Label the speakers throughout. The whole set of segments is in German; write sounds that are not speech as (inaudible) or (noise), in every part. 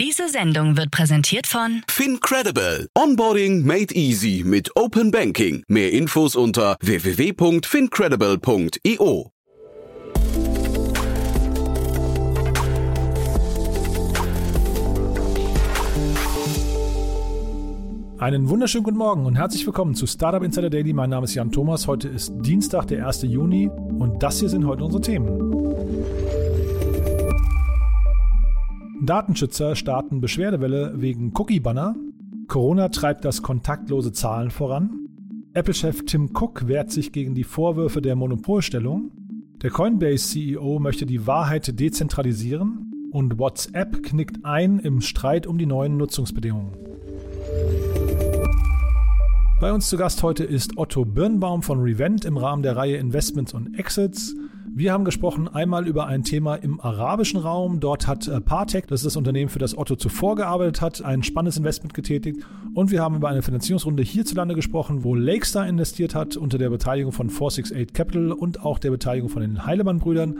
Speaker 1: Diese Sendung wird präsentiert von
Speaker 2: FinCredible. Onboarding made easy mit Open Banking. Mehr Infos unter www.fincredible.io.
Speaker 3: Einen wunderschönen guten Morgen und herzlich willkommen zu Startup Insider Daily. Mein Name ist Jan Thomas. Heute ist Dienstag, der 1. Juni und das hier sind heute unsere Themen. Datenschützer starten Beschwerdewelle wegen Cookie-Banner. Corona treibt das kontaktlose Zahlen voran. Apple-Chef Tim Cook wehrt sich gegen die Vorwürfe der Monopolstellung. Der Coinbase-CEO möchte die Wahrheit dezentralisieren. Und WhatsApp knickt ein im Streit um die neuen Nutzungsbedingungen. Bei uns zu Gast heute ist Otto Birnbaum von Revent im Rahmen der Reihe Investments und Exits. Wir haben gesprochen einmal über ein Thema im arabischen Raum. Dort hat äh, Partec, das ist das Unternehmen, für das Otto zuvor gearbeitet hat, ein spannendes Investment getätigt. Und wir haben über eine Finanzierungsrunde hierzulande gesprochen, wo Lakestar investiert hat, unter der Beteiligung von 468 Capital und auch der Beteiligung von den Heilemann-Brüdern.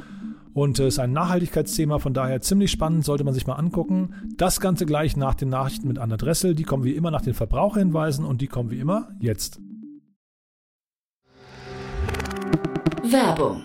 Speaker 3: Und es ist ein Nachhaltigkeitsthema, von daher ziemlich spannend, sollte man sich mal angucken. Das Ganze gleich nach den Nachrichten mit Anna Dressel. Die kommen wie immer nach den Verbraucherhinweisen und die kommen wie immer jetzt.
Speaker 4: Werbung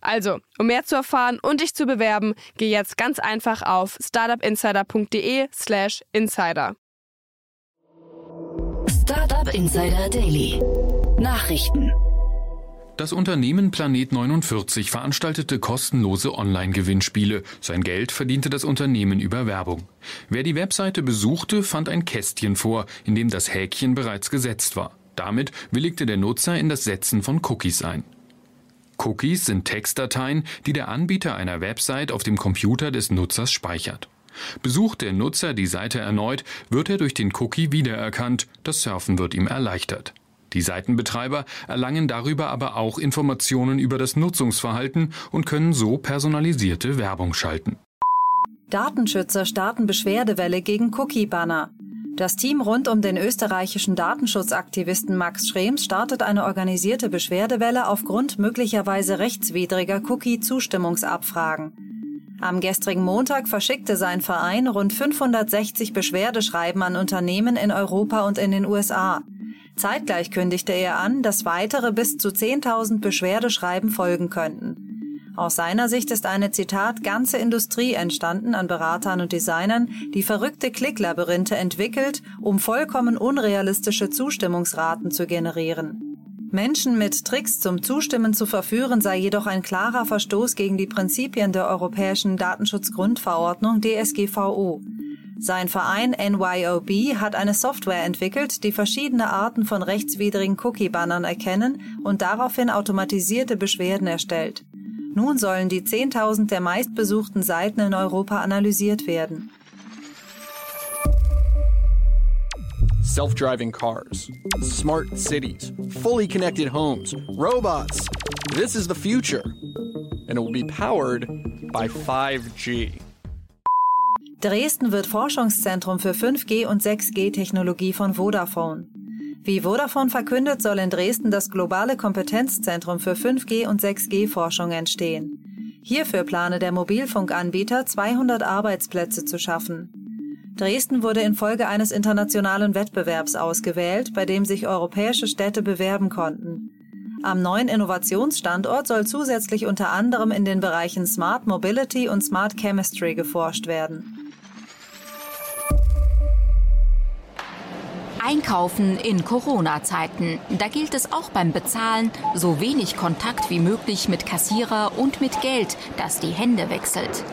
Speaker 5: Also, um mehr zu erfahren und dich zu bewerben, geh jetzt ganz einfach auf startupinsider.de/slash insider.
Speaker 4: Startup Insider Daily. Nachrichten.
Speaker 6: Das Unternehmen Planet 49 veranstaltete kostenlose Online-Gewinnspiele. Sein Geld verdiente das Unternehmen über Werbung. Wer die Webseite besuchte, fand ein Kästchen vor, in dem das Häkchen bereits gesetzt war. Damit willigte der Nutzer in das Setzen von Cookies ein. Cookies sind Textdateien, die der Anbieter einer Website auf dem Computer des Nutzers speichert. Besucht der Nutzer die Seite erneut, wird er durch den Cookie wiedererkannt, das Surfen wird ihm erleichtert. Die Seitenbetreiber erlangen darüber aber auch Informationen über das Nutzungsverhalten und können so personalisierte Werbung schalten.
Speaker 7: Datenschützer starten Beschwerdewelle gegen Cookie-Banner. Das Team rund um den österreichischen Datenschutzaktivisten Max Schrems startet eine organisierte Beschwerdewelle aufgrund möglicherweise rechtswidriger Cookie-Zustimmungsabfragen. Am gestrigen Montag verschickte sein Verein rund 560 Beschwerdeschreiben an Unternehmen in Europa und in den USA. Zeitgleich kündigte er an, dass weitere bis zu 10.000 Beschwerdeschreiben folgen könnten. Aus seiner Sicht ist eine Zitat ganze Industrie entstanden an Beratern und Designern, die verrückte Klicklabyrinthe entwickelt, um vollkommen unrealistische Zustimmungsraten zu generieren. Menschen mit Tricks zum Zustimmen zu verführen sei jedoch ein klarer Verstoß gegen die Prinzipien der Europäischen Datenschutzgrundverordnung DSGVO. Sein Verein NYOB hat eine Software entwickelt, die verschiedene Arten von rechtswidrigen Cookie-Bannern erkennen und daraufhin automatisierte Beschwerden erstellt. Nun sollen die 10.000 der meistbesuchten Seiten in Europa analysiert werden.
Speaker 8: Self-driving cars, smart cities, fully connected homes, robots. This is the future. And it will be powered by 5G.
Speaker 7: Dresden wird Forschungszentrum für 5G und 6G-Technologie von Vodafone. Wie Vodafone verkündet, soll in Dresden das globale Kompetenzzentrum für 5G und 6G-Forschung entstehen. Hierfür plane der Mobilfunkanbieter 200 Arbeitsplätze zu schaffen. Dresden wurde infolge eines internationalen Wettbewerbs ausgewählt, bei dem sich europäische Städte bewerben konnten. Am neuen Innovationsstandort soll zusätzlich unter anderem in den Bereichen Smart Mobility und Smart Chemistry geforscht werden.
Speaker 9: Einkaufen in Corona-Zeiten. Da gilt es auch beim Bezahlen, so wenig Kontakt wie möglich mit Kassierer und mit Geld, das die Hände wechselt.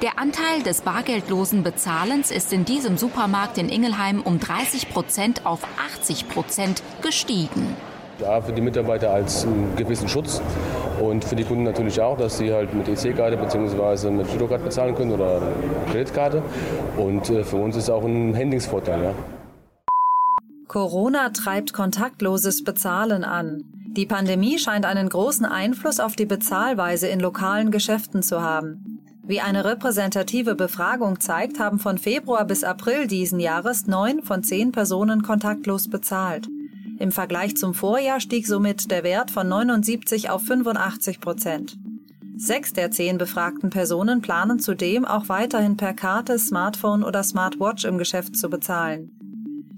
Speaker 9: Der Anteil des bargeldlosen Bezahlens ist in diesem Supermarkt in Ingelheim um 30 Prozent auf 80 Prozent gestiegen.
Speaker 10: Ja, für die Mitarbeiter als gewissen Schutz Und für die Kunden natürlich auch, dass sie halt mit EC-Karte bzw. mit Girocard bezahlen können oder Kreditkarte. Und äh, für uns ist auch ein Handlingsvorteil. Ja.
Speaker 7: Corona treibt kontaktloses Bezahlen an. Die Pandemie scheint einen großen Einfluss auf die Bezahlweise in lokalen Geschäften zu haben. Wie eine repräsentative Befragung zeigt, haben von Februar bis April diesen Jahres neun von zehn Personen kontaktlos bezahlt. Im Vergleich zum Vorjahr stieg somit der Wert von 79 auf 85 Prozent. Sechs der zehn befragten Personen planen zudem auch weiterhin per Karte, Smartphone oder Smartwatch im Geschäft zu bezahlen.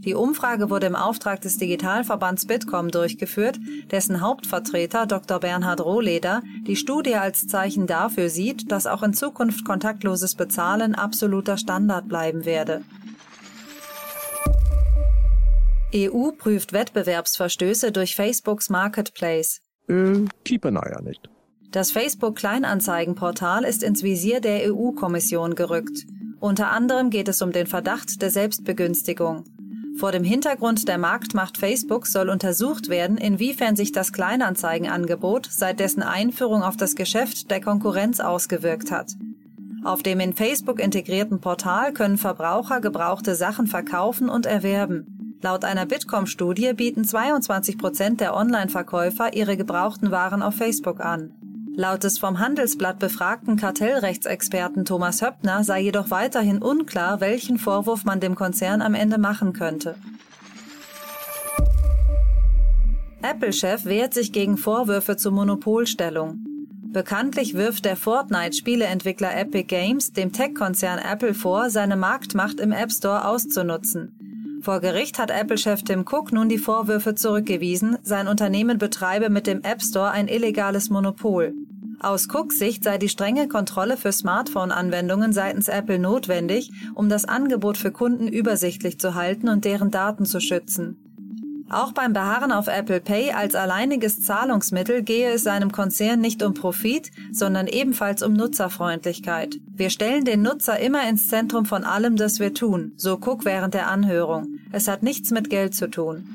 Speaker 7: Die Umfrage wurde im Auftrag des Digitalverbands Bitkom durchgeführt, dessen Hauptvertreter Dr. Bernhard Rohleder die Studie als Zeichen dafür sieht, dass auch in Zukunft kontaktloses Bezahlen absoluter Standard bleiben werde. EU prüft Wettbewerbsverstöße durch Facebooks Marketplace.
Speaker 11: Äh, keep an eye on it.
Speaker 7: Das Facebook Kleinanzeigenportal ist ins Visier der EU-Kommission gerückt. Unter anderem geht es um den Verdacht der Selbstbegünstigung. Vor dem Hintergrund der Marktmacht Facebook soll untersucht werden, inwiefern sich das Kleinanzeigenangebot seit dessen Einführung auf das Geschäft der Konkurrenz ausgewirkt hat. Auf dem in Facebook integrierten Portal können Verbraucher gebrauchte Sachen verkaufen und erwerben. Laut einer Bitkom-Studie bieten 22 Prozent der Online-Verkäufer ihre gebrauchten Waren auf Facebook an. Laut des vom Handelsblatt befragten Kartellrechtsexperten Thomas Höppner sei jedoch weiterhin unklar, welchen Vorwurf man dem Konzern am Ende machen könnte. Apple-Chef wehrt sich gegen Vorwürfe zur Monopolstellung. Bekanntlich wirft der Fortnite-Spieleentwickler Epic Games dem Tech-Konzern Apple vor, seine Marktmacht im App Store auszunutzen. Vor Gericht hat Apple-Chef Tim Cook nun die Vorwürfe zurückgewiesen, sein Unternehmen betreibe mit dem App Store ein illegales Monopol. Aus Cooks Sicht sei die strenge Kontrolle für Smartphone-Anwendungen seitens Apple notwendig, um das Angebot für Kunden übersichtlich zu halten und deren Daten zu schützen. Auch beim Beharren auf Apple Pay als alleiniges Zahlungsmittel gehe es seinem Konzern nicht um Profit, sondern ebenfalls um Nutzerfreundlichkeit. Wir stellen den Nutzer immer ins Zentrum von allem, das wir tun, so Cook während der Anhörung. Es hat nichts mit Geld zu tun.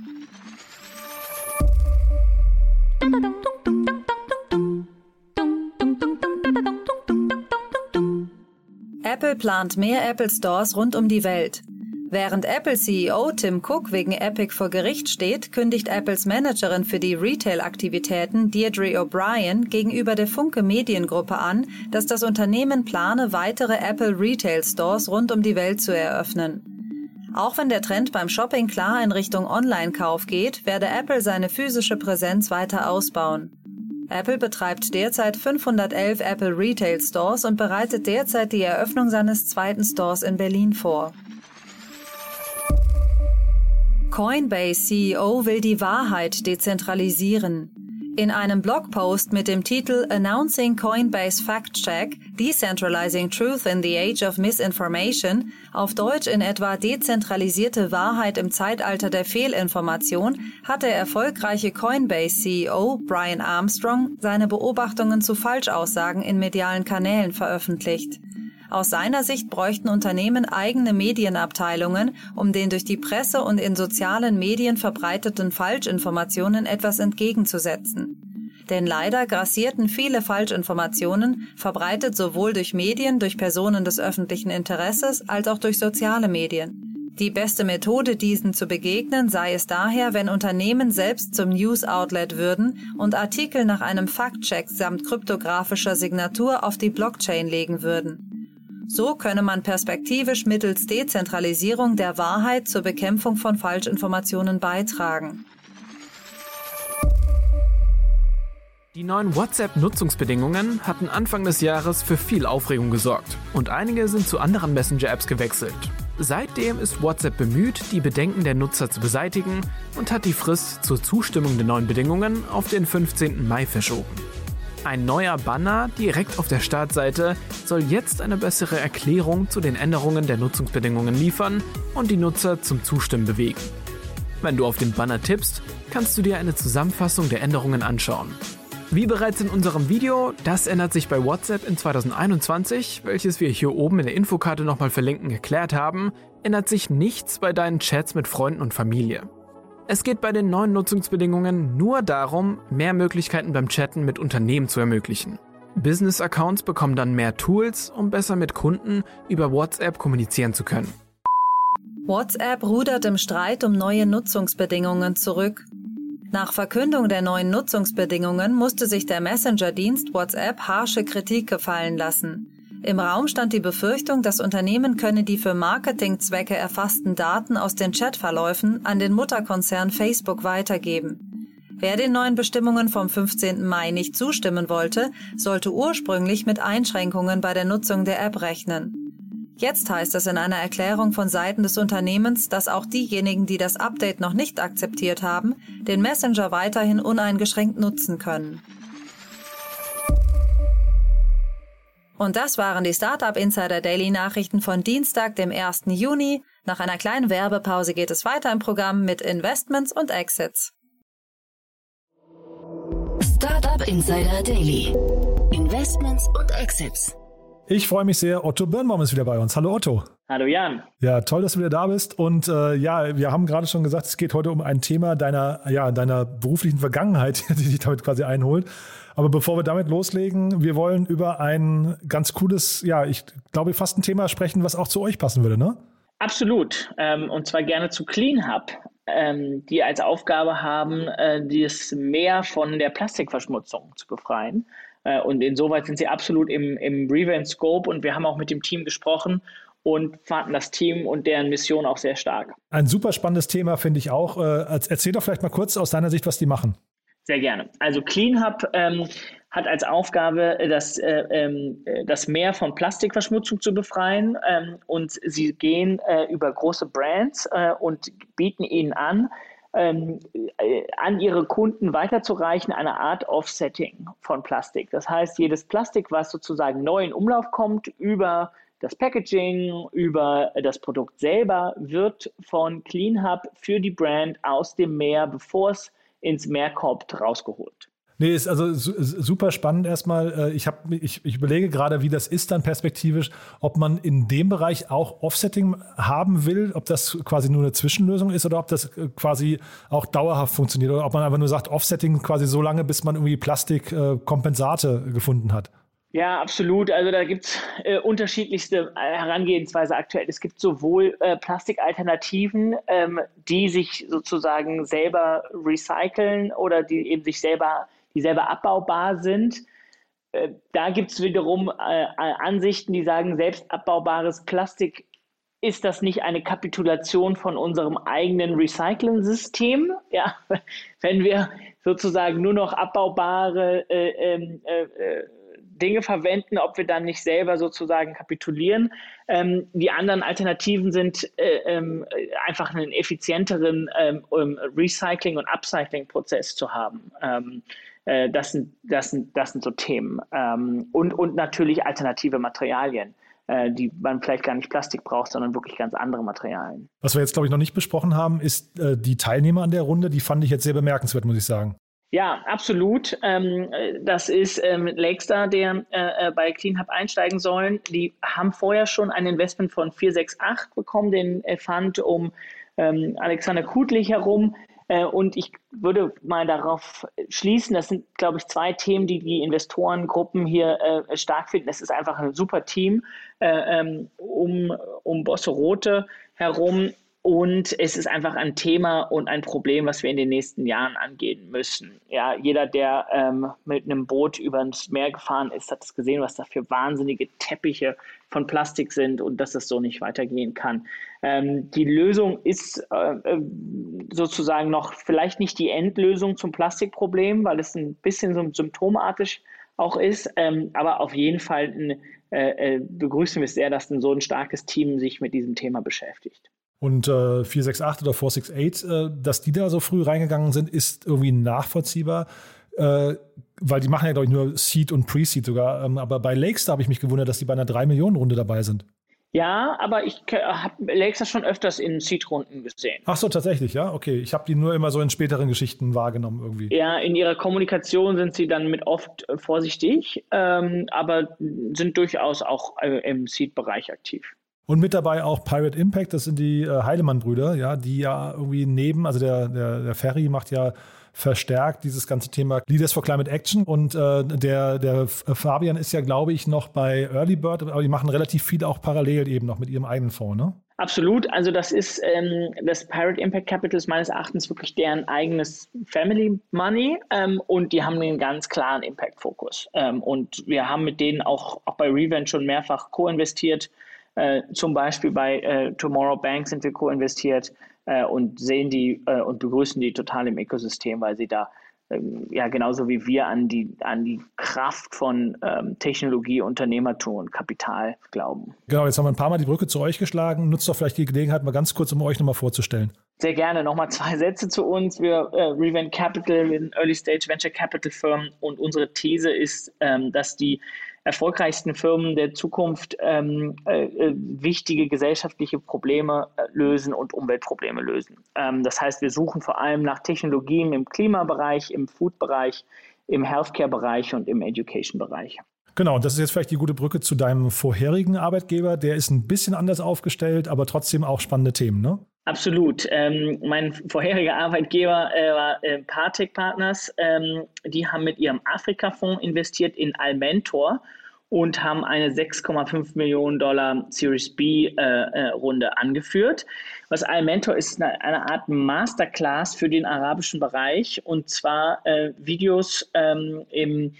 Speaker 7: Apple plant mehr Apple Stores rund um die Welt. Während Apple-CEO Tim Cook wegen Epic vor Gericht steht, kündigt Apples Managerin für die Retail-Aktivitäten Deirdre O'Brien gegenüber der Funke Mediengruppe an, dass das Unternehmen plane, weitere Apple Retail Stores rund um die Welt zu eröffnen. Auch wenn der Trend beim Shopping klar in Richtung Online-Kauf geht, werde Apple seine physische Präsenz weiter ausbauen. Apple betreibt derzeit 511 Apple Retail Stores und bereitet derzeit die Eröffnung seines zweiten Stores in Berlin vor. Coinbase CEO will die Wahrheit dezentralisieren. In einem Blogpost mit dem Titel Announcing Coinbase Fact Check, Decentralizing Truth in the Age of Misinformation, auf Deutsch in etwa dezentralisierte Wahrheit im Zeitalter der Fehlinformation, hat der erfolgreiche Coinbase-CEO Brian Armstrong seine Beobachtungen zu Falschaussagen in medialen Kanälen veröffentlicht. Aus seiner Sicht bräuchten Unternehmen eigene Medienabteilungen, um den durch die Presse und in sozialen Medien verbreiteten Falschinformationen etwas entgegenzusetzen. Denn leider grassierten viele Falschinformationen, verbreitet sowohl durch Medien, durch Personen des öffentlichen Interesses als auch durch soziale Medien. Die beste Methode, diesen zu begegnen, sei es daher, wenn Unternehmen selbst zum News-Outlet würden und Artikel nach einem Fact-Check samt kryptografischer Signatur auf die Blockchain legen würden. So könne man perspektivisch mittels Dezentralisierung der Wahrheit zur Bekämpfung von Falschinformationen beitragen.
Speaker 12: Die neuen WhatsApp-Nutzungsbedingungen hatten Anfang des Jahres für viel Aufregung gesorgt und einige sind zu anderen Messenger-Apps gewechselt. Seitdem ist WhatsApp bemüht, die Bedenken der Nutzer zu beseitigen und hat die Frist zur Zustimmung der neuen Bedingungen auf den 15. Mai verschoben. Ein neuer Banner direkt auf der Startseite soll jetzt eine bessere Erklärung zu den Änderungen der Nutzungsbedingungen liefern und die Nutzer zum Zustimmen bewegen. Wenn du auf den Banner tippst, kannst du dir eine Zusammenfassung der Änderungen anschauen. Wie bereits in unserem Video, das ändert sich bei WhatsApp in 2021, welches wir hier oben in der Infokarte nochmal verlinken, erklärt haben, ändert sich nichts bei deinen Chats mit Freunden und Familie. Es geht bei den neuen Nutzungsbedingungen nur darum, mehr Möglichkeiten beim Chatten mit Unternehmen zu ermöglichen. Business-Accounts bekommen dann mehr Tools, um besser mit Kunden über WhatsApp kommunizieren zu können.
Speaker 7: WhatsApp rudert im Streit um neue Nutzungsbedingungen zurück. Nach Verkündung der neuen Nutzungsbedingungen musste sich der Messenger-Dienst WhatsApp harsche Kritik gefallen lassen. Im Raum stand die Befürchtung, das Unternehmen könne die für Marketingzwecke erfassten Daten aus den Chatverläufen an den Mutterkonzern Facebook weitergeben. Wer den neuen Bestimmungen vom 15. Mai nicht zustimmen wollte, sollte ursprünglich mit Einschränkungen bei der Nutzung der App rechnen. Jetzt heißt es in einer Erklärung von Seiten des Unternehmens, dass auch diejenigen, die das Update noch nicht akzeptiert haben, den Messenger weiterhin uneingeschränkt nutzen können. Und das waren die Startup Insider Daily Nachrichten von Dienstag, dem 1. Juni. Nach einer kleinen Werbepause geht es weiter im Programm mit Investments und Exits.
Speaker 4: Startup Insider Daily. Investments und Exits.
Speaker 3: Ich freue mich sehr. Otto Birnbaum ist wieder bei uns. Hallo Otto.
Speaker 13: Hallo Jan.
Speaker 3: Ja, toll, dass du wieder da bist. Und äh, ja, wir haben gerade schon gesagt, es geht heute um ein Thema deiner, ja, deiner beruflichen Vergangenheit, (laughs) die dich damit quasi einholt. Aber bevor wir damit loslegen, wir wollen über ein ganz cooles, ja, ich glaube fast ein Thema sprechen, was auch zu euch passen würde, ne?
Speaker 13: Absolut. Ähm, und zwar gerne zu Clean Hub, ähm, die als Aufgabe haben, äh, das Meer von der Plastikverschmutzung zu befreien. Äh, und insoweit sind sie absolut im, im Revent Scope und wir haben auch mit dem Team gesprochen und fanden das Team und deren Mission auch sehr stark.
Speaker 3: Ein super spannendes Thema, finde ich auch. Äh, erzähl doch vielleicht mal kurz aus deiner Sicht, was die machen.
Speaker 13: Sehr gerne. Also Clean Hub ähm, hat als Aufgabe, das, äh, ähm, das Meer von Plastikverschmutzung zu befreien. Ähm, und sie gehen äh, über große Brands äh, und bieten ihnen an, ähm, äh, an ihre Kunden weiterzureichen, eine Art Offsetting von Plastik. Das heißt, jedes Plastik, was sozusagen neu in Umlauf kommt, über das Packaging, über das Produkt selber, wird von Clean Hub für die Brand aus dem Meer, bevor es ins Meer kommt, rausgeholt.
Speaker 3: Nee, ist also super spannend erstmal. Äh, ich, hab, ich, ich überlege gerade, wie das ist dann perspektivisch, ob man in dem Bereich auch Offsetting haben will, ob das quasi nur eine Zwischenlösung ist oder ob das äh, quasi auch dauerhaft funktioniert oder ob man einfach nur sagt, Offsetting quasi so lange, bis man irgendwie Plastikkompensate äh, gefunden hat.
Speaker 13: Ja, absolut. Also da gibt es äh, unterschiedlichste Herangehensweise aktuell. Es gibt sowohl äh, Plastikalternativen, ähm, die sich sozusagen selber recyceln oder die eben sich selber die selber abbaubar sind. Äh, da gibt es wiederum äh, Ansichten, die sagen, selbst abbaubares Plastik ist das nicht eine Kapitulation von unserem eigenen Recycling-System? Ja, (laughs) wenn wir sozusagen nur noch abbaubare äh, ähm, äh, äh, Dinge verwenden, ob wir dann nicht selber sozusagen kapitulieren. Ähm, die anderen Alternativen sind äh, ähm, einfach einen effizienteren ähm, Recycling- und Upcycling-Prozess zu haben. Ähm, äh, das, sind, das, sind, das sind so Themen. Ähm, und, und natürlich alternative Materialien äh, die man vielleicht gar nicht Plastik braucht, sondern wirklich ganz andere Materialien.
Speaker 3: Was wir jetzt, glaube ich, noch nicht besprochen haben, ist äh, die Teilnehmer an der Runde. Die fand ich jetzt sehr bemerkenswert, muss ich sagen.
Speaker 13: Ja, absolut. Ähm, das ist ähm, Lakestar, der äh, äh bei CleanHub einsteigen sollen. Die haben vorher schon ein Investment von 468 bekommen, den Fund um ähm, Alexander Kudlich herum. Äh, und ich würde mal darauf schließen, das sind, glaube ich, zwei Themen, die die Investorengruppen hier äh, stark finden. Es ist einfach ein super Team äh, ähm, um, um Bosse Rote herum. Und es ist einfach ein Thema und ein Problem, was wir in den nächsten Jahren angehen müssen. Ja, jeder, der ähm, mit einem Boot über das Meer gefahren ist, hat es gesehen, was da für wahnsinnige Teppiche von Plastik sind und dass es so nicht weitergehen kann. Ähm, die Lösung ist äh, äh, sozusagen noch vielleicht nicht die Endlösung zum Plastikproblem, weil es ein bisschen so symptomartig auch ist, ähm, aber auf jeden Fall ein, äh, äh begrüßen wir es sehr, dass ein so ein starkes Team sich mit diesem Thema beschäftigt.
Speaker 3: Und äh, 468 oder 468, äh, dass die da so früh reingegangen sind, ist irgendwie nachvollziehbar. Äh, weil die machen ja, glaube ich, nur Seed und Pre-Seed sogar. Ähm, aber bei Lakes, da habe ich mich gewundert, dass die bei einer 3-Millionen-Runde dabei sind.
Speaker 13: Ja, aber ich habe Lakes schon öfters in Seed-Runden gesehen.
Speaker 3: Ach so, tatsächlich, ja? Okay. Ich habe die nur immer so in späteren Geschichten wahrgenommen irgendwie.
Speaker 13: Ja, in ihrer Kommunikation sind sie dann mit oft äh, vorsichtig, ähm, aber sind durchaus auch äh, im Seed-Bereich aktiv.
Speaker 3: Und mit dabei auch Pirate Impact, das sind die äh, Heilemann-Brüder, ja, die ja irgendwie neben, also der, der, der Ferry macht ja verstärkt dieses ganze Thema Leaders for Climate Action. Und äh, der, der Fabian ist ja, glaube ich, noch bei Early Bird, aber die machen relativ viel auch parallel eben noch mit ihrem eigenen Fonds, ne?
Speaker 13: Absolut. Also das ist ähm, das Pirate Impact Capital ist meines Erachtens wirklich deren eigenes Family Money ähm, und die haben einen ganz klaren Impact-Fokus. Ähm, und wir haben mit denen auch, auch bei Revent schon mehrfach co-investiert. Äh, zum Beispiel bei äh, Tomorrow Bank sind wir co-investiert äh, und sehen die äh, und begrüßen die total im Ökosystem, weil sie da ähm, ja genauso wie wir an die, an die Kraft von ähm, Technologie, Unternehmertum und Kapital glauben.
Speaker 3: Genau, jetzt haben wir ein paar Mal die Brücke zu euch geschlagen. Nutzt doch vielleicht die Gelegenheit mal ganz kurz, um euch nochmal vorzustellen.
Speaker 13: Sehr gerne. Nochmal zwei (laughs) Sätze zu uns. Wir äh, Revent Capital, wir sind Early Stage Venture Capital Firm und unsere These ist, ähm, dass die erfolgreichsten Firmen der Zukunft ähm, äh, äh, wichtige gesellschaftliche Probleme äh, lösen und Umweltprobleme lösen. Ähm, das heißt, wir suchen vor allem nach Technologien im Klimabereich, im Food-Bereich, im Healthcare-Bereich und im Education-Bereich.
Speaker 3: Genau, das ist jetzt vielleicht die gute Brücke zu deinem vorherigen Arbeitgeber. Der ist ein bisschen anders aufgestellt, aber trotzdem auch spannende Themen, ne?
Speaker 13: Absolut. Ähm, mein vorheriger Arbeitgeber äh, war äh, Partec Partners. Ähm, die haben mit ihrem Afrika-Fonds investiert in Almentor und haben eine 6,5 Millionen Dollar Series B-Runde äh, äh angeführt. Was Almentor ist eine, eine, Art Masterclass für den arabischen Bereich und zwar äh, Videos ähm, im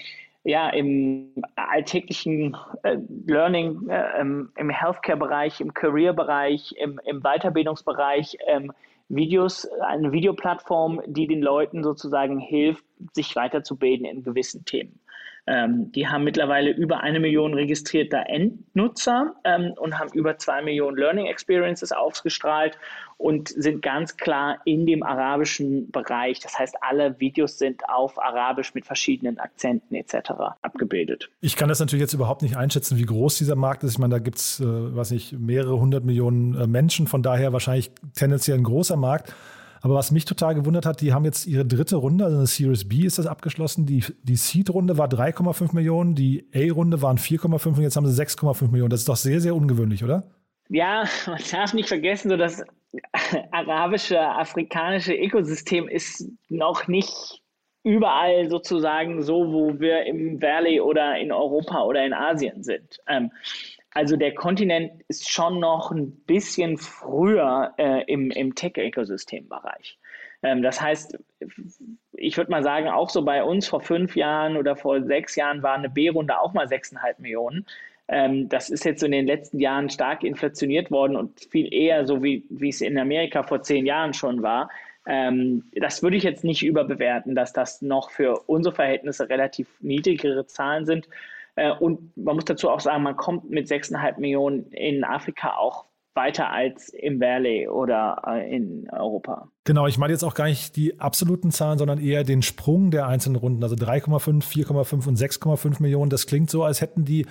Speaker 13: ja, im alltäglichen äh, Learning, äh, im, im Healthcare-Bereich, im Career-Bereich, im, im Weiterbildungsbereich ähm, Videos, eine Videoplattform, die den Leuten sozusagen hilft, sich weiterzubilden in gewissen Themen. Ähm, die haben mittlerweile über eine Million registrierter Endnutzer ähm, und haben über zwei Millionen Learning Experiences ausgestrahlt und sind ganz klar in dem arabischen Bereich. Das heißt, alle Videos sind auf Arabisch mit verschiedenen Akzenten etc. abgebildet.
Speaker 3: Ich kann das natürlich jetzt überhaupt nicht einschätzen, wie groß dieser Markt ist. Ich meine, da gibt es, äh, weiß nicht, mehrere hundert Millionen äh, Menschen, von daher wahrscheinlich tendenziell ein großer Markt. Aber was mich total gewundert hat, die haben jetzt ihre dritte Runde, also eine Series B ist das abgeschlossen. Die, die Seed-Runde war 3,5 Millionen, die A-Runde waren 4,5 und jetzt haben sie 6,5 Millionen. Das ist doch sehr, sehr ungewöhnlich, oder?
Speaker 13: Ja, man darf nicht vergessen, so das arabische, afrikanische Ökosystem ist noch nicht überall sozusagen so, wo wir im Valley oder in Europa oder in Asien sind. Ähm, also der Kontinent ist schon noch ein bisschen früher äh, im, im Tech-Ökosystembereich. Ähm, das heißt, ich würde mal sagen, auch so bei uns vor fünf Jahren oder vor sechs Jahren war eine B-Runde auch mal sechseinhalb Millionen. Ähm, das ist jetzt in den letzten Jahren stark inflationiert worden und viel eher so, wie, wie es in Amerika vor zehn Jahren schon war. Ähm, das würde ich jetzt nicht überbewerten, dass das noch für unsere Verhältnisse relativ niedrigere Zahlen sind. Äh, und man muss dazu auch sagen, man kommt mit 6,5 Millionen in Afrika auch weiter als im Valley oder äh, in Europa.
Speaker 3: Genau, ich meine jetzt auch gar nicht die absoluten Zahlen, sondern eher den Sprung der einzelnen Runden. Also 3,5, 4,5 und 6,5 Millionen. Das klingt so, als hätten die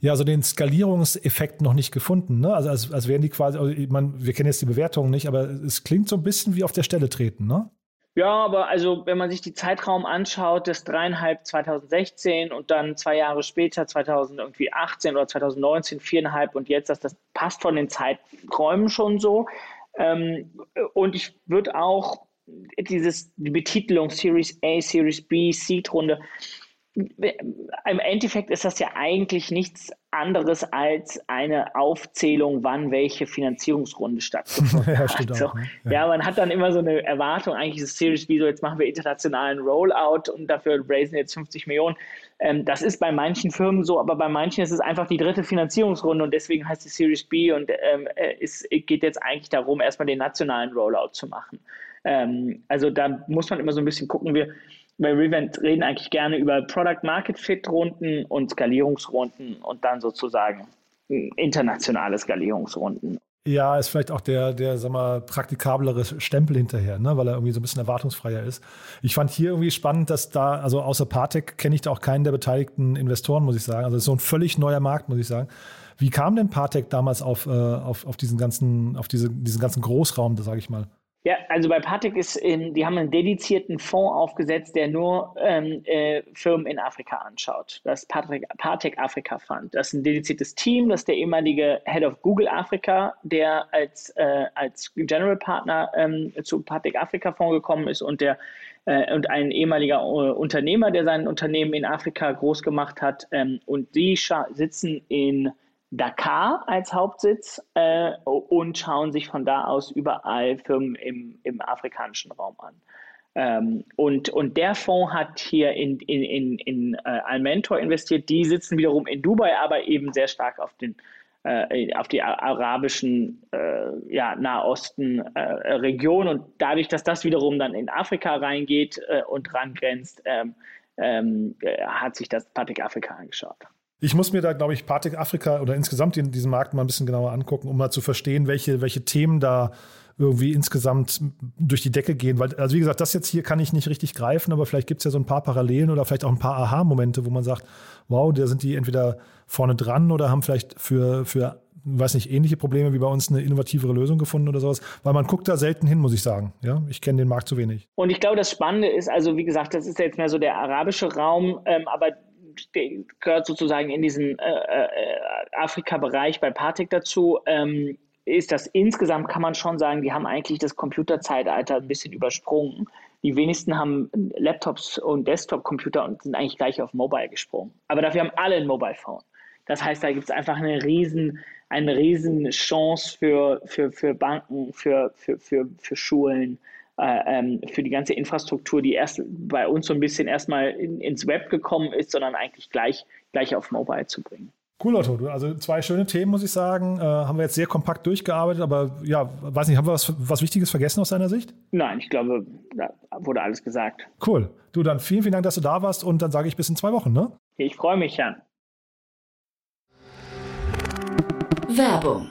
Speaker 3: ja so den Skalierungseffekt noch nicht gefunden. Ne? Also als, als wären die quasi, also ich meine, wir kennen jetzt die Bewertungen nicht, aber es klingt so ein bisschen wie auf der Stelle treten, ne?
Speaker 13: Ja, aber also wenn man sich die Zeitraum anschaut, das dreieinhalb 2016 und dann zwei Jahre später 2018 oder 2019 viereinhalb und jetzt, das, das passt von den Zeiträumen schon so. Ähm, und ich würde auch dieses die Betitelung Series A, Series B, Seed-Runde, im Endeffekt ist das ja eigentlich nichts anderes als eine Aufzählung, wann welche Finanzierungsrunde stattfindet. (laughs) ja, auch, ne? ja. ja. man hat dann immer so eine Erwartung, eigentlich ist es Series B so, jetzt machen wir internationalen Rollout und dafür raisen jetzt 50 Millionen. Ähm, das ist bei manchen Firmen so, aber bei manchen ist es einfach die dritte Finanzierungsrunde und deswegen heißt es Series B und ähm, äh, es geht jetzt eigentlich darum, erstmal den nationalen Rollout zu machen. Ähm, also da muss man immer so ein bisschen gucken, wir bei Revent reden eigentlich gerne über Product Market Fit Runden und Skalierungsrunden und dann sozusagen internationale Skalierungsrunden.
Speaker 3: Ja, ist vielleicht auch der, der, sag mal, praktikablere Stempel hinterher, ne? weil er irgendwie so ein bisschen erwartungsfreier ist. Ich fand hier irgendwie spannend, dass da, also außer Partec kenne ich da auch keinen der beteiligten Investoren, muss ich sagen. Also es ist so ein völlig neuer Markt, muss ich sagen. Wie kam denn Partec damals auf, äh, auf, auf diesen ganzen, auf diese, diesen ganzen Großraum, sage ich mal?
Speaker 13: Ja, also bei Patek ist, ähm, die haben einen dedizierten Fonds aufgesetzt, der nur ähm, äh, Firmen in Afrika anschaut. Das Patek, Patek Afrika Fund. Das ist ein dediziertes Team, das ist der ehemalige Head of Google Afrika, der als, äh, als General Partner ähm, zu Patek Afrika Fonds gekommen ist und der äh, und ein ehemaliger äh, Unternehmer, der sein Unternehmen in Afrika groß gemacht hat. Ähm, und die sitzen in Dakar als Hauptsitz äh, und schauen sich von da aus überall Firmen im, im afrikanischen Raum an. Ähm, und, und der Fonds hat hier in, in, in, in äh, Almentor investiert. Die sitzen wiederum in Dubai, aber eben sehr stark auf, den, äh, auf die arabischen äh, ja, Nahosten äh. Und dadurch, dass das wiederum dann in Afrika reingeht äh, und rangrenzt, ähm, ähm, äh, hat sich das Patek Afrika angeschaut.
Speaker 3: Ich muss mir da, glaube ich, Patek Afrika oder insgesamt diesen Markt mal ein bisschen genauer angucken, um mal zu verstehen, welche, welche Themen da irgendwie insgesamt durch die Decke gehen. Weil, also wie gesagt, das jetzt hier kann ich nicht richtig greifen, aber vielleicht gibt es ja so ein paar Parallelen oder vielleicht auch ein paar Aha-Momente, wo man sagt, wow, da sind die entweder vorne dran oder haben vielleicht für, für weiß nicht, ähnliche Probleme wie bei uns eine innovativere Lösung gefunden oder sowas, weil man guckt da selten hin, muss ich sagen. Ja, ich kenne den Markt zu wenig.
Speaker 13: Und ich glaube, das Spannende ist, also wie gesagt, das ist jetzt mehr so der arabische Raum, ähm, aber gehört sozusagen in diesen äh, äh, Afrika-Bereich bei Patek dazu. Ähm, ist das insgesamt, kann man schon sagen, die haben eigentlich das Computerzeitalter ein bisschen übersprungen. Die wenigsten haben Laptops und Desktop-Computer und sind eigentlich gleich auf Mobile gesprungen. Aber dafür haben alle ein Mobile Phone. Das heißt, da gibt es einfach eine riesen, eine riesen Chance für, für, für Banken, für, für, für, für Schulen, ähm, für die ganze Infrastruktur, die erst bei uns so ein bisschen erstmal in, ins Web gekommen ist, sondern eigentlich gleich, gleich auf Mobile zu bringen.
Speaker 3: Cool, Otto. Also zwei schöne Themen, muss ich sagen. Äh, haben wir jetzt sehr kompakt durchgearbeitet, aber ja, weiß nicht, haben wir was, was Wichtiges vergessen aus deiner Sicht?
Speaker 13: Nein, ich glaube, da wurde alles gesagt.
Speaker 3: Cool. Du, dann vielen, vielen Dank, dass du da warst und dann sage ich bis in zwei Wochen, ne?
Speaker 13: Ich freue mich, Jan.
Speaker 4: Werbung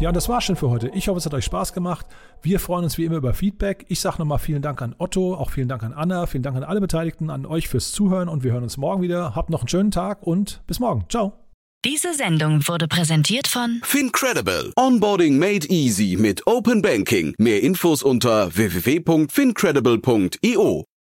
Speaker 3: Ja, und das war's schon für heute. Ich hoffe, es hat euch Spaß gemacht. Wir freuen uns wie immer über Feedback. Ich sage nochmal vielen Dank an Otto, auch vielen Dank an Anna, vielen Dank an alle Beteiligten, an euch fürs Zuhören und wir hören uns morgen wieder. Habt noch einen schönen Tag und bis morgen. Ciao.
Speaker 1: Diese Sendung wurde präsentiert von
Speaker 2: Fincredible. Onboarding made easy mit Open Banking. Mehr Infos unter www.fincredible.io.